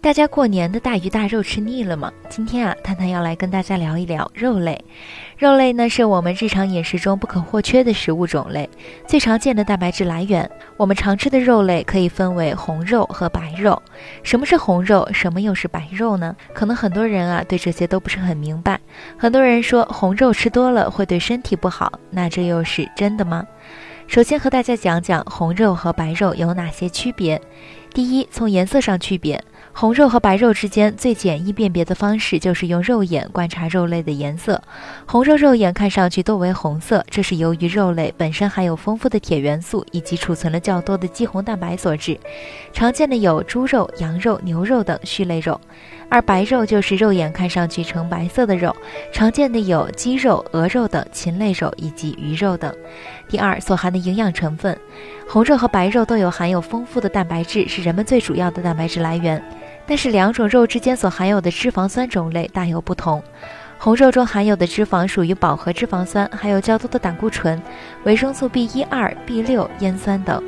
大家过年的大鱼大肉吃腻了吗？今天啊，探探要来跟大家聊一聊肉类。肉类呢，是我们日常饮食中不可或缺的食物种类，最常见的蛋白质来源。我们常吃的肉类可以分为红肉和白肉。什么是红肉？什么又是白肉呢？可能很多人啊对这些都不是很明白。很多人说红肉吃多了会对身体不好，那这又是真的吗？首先和大家讲讲红肉和白肉有哪些区别。第一，从颜色上区别。红肉和白肉之间最简易辨别的方式就是用肉眼观察肉类的颜色。红肉肉眼看上去多为红色，这是由于肉类本身含有丰富的铁元素以及储存了较多的肌红蛋白所致。常见的有猪肉、羊肉、牛肉等畜类肉。而白肉就是肉眼看上去呈白色的肉，常见的有鸡肉、鹅肉等禽类肉以及鱼肉等。第二，所含的营养成分，红肉和白肉都有含有丰富的蛋白质，是人们最主要的蛋白质来源。但是两种肉之间所含有的脂肪酸种类大有不同。红肉中含有的脂肪属于饱和脂肪酸，还有较多的胆固醇、维生素 B 一、二、B 六、烟酸等；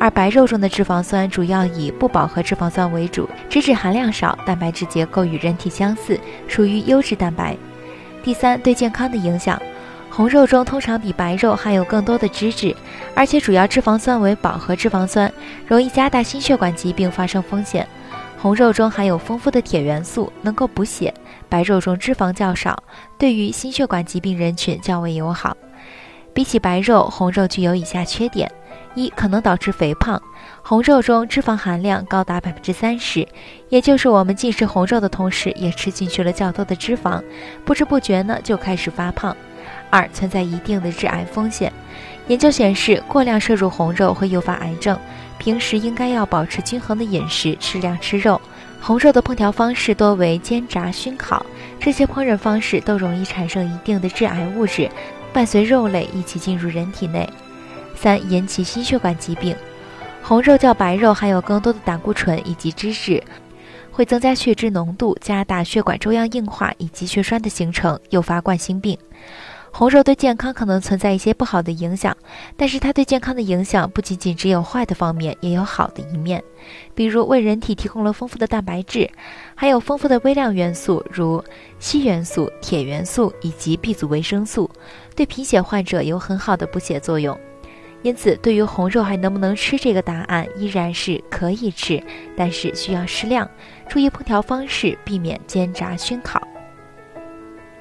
而白肉中的脂肪酸主要以不饱和脂肪酸为主，脂质含量少，蛋白质结构与人体相似，属于优质蛋白。第三，对健康的影响，红肉中通常比白肉含有更多的脂质，而且主要脂肪酸为饱和脂肪酸，容易加大心血管疾病发生风险。红肉中含有丰富的铁元素，能够补血；白肉中脂肪较少，对于心血管疾病人群较为友好。比起白肉，红肉具有以下缺点：一、可能导致肥胖。红肉中脂肪含量高达百分之三十，也就是我们进食红肉的同时，也吃进去了较多的脂肪，不知不觉呢就开始发胖。二、存在一定的致癌风险。研究显示，过量摄入红肉会诱发癌症。平时应该要保持均衡的饮食，适量吃肉。红肉的烹调方式多为煎炸、熏烤，这些烹饪方式都容易产生一定的致癌物质，伴随肉类一起进入人体内。三、引起心血管疾病。红肉较白肉含有更多的胆固醇以及脂质，会增加血脂浓度，加大血管粥样硬化以及血栓的形成，诱发冠心病。红肉对健康可能存在一些不好的影响，但是它对健康的影响不仅仅只有坏的方面，也有好的一面。比如为人体提供了丰富的蛋白质，还有丰富的微量元素，如硒元素、铁元素以及 B 族维生素，对贫血患者有很好的补血作用。因此，对于红肉还能不能吃这个答案依然是可以吃，但是需要适量，注意烹调方式，避免煎炸熏烤。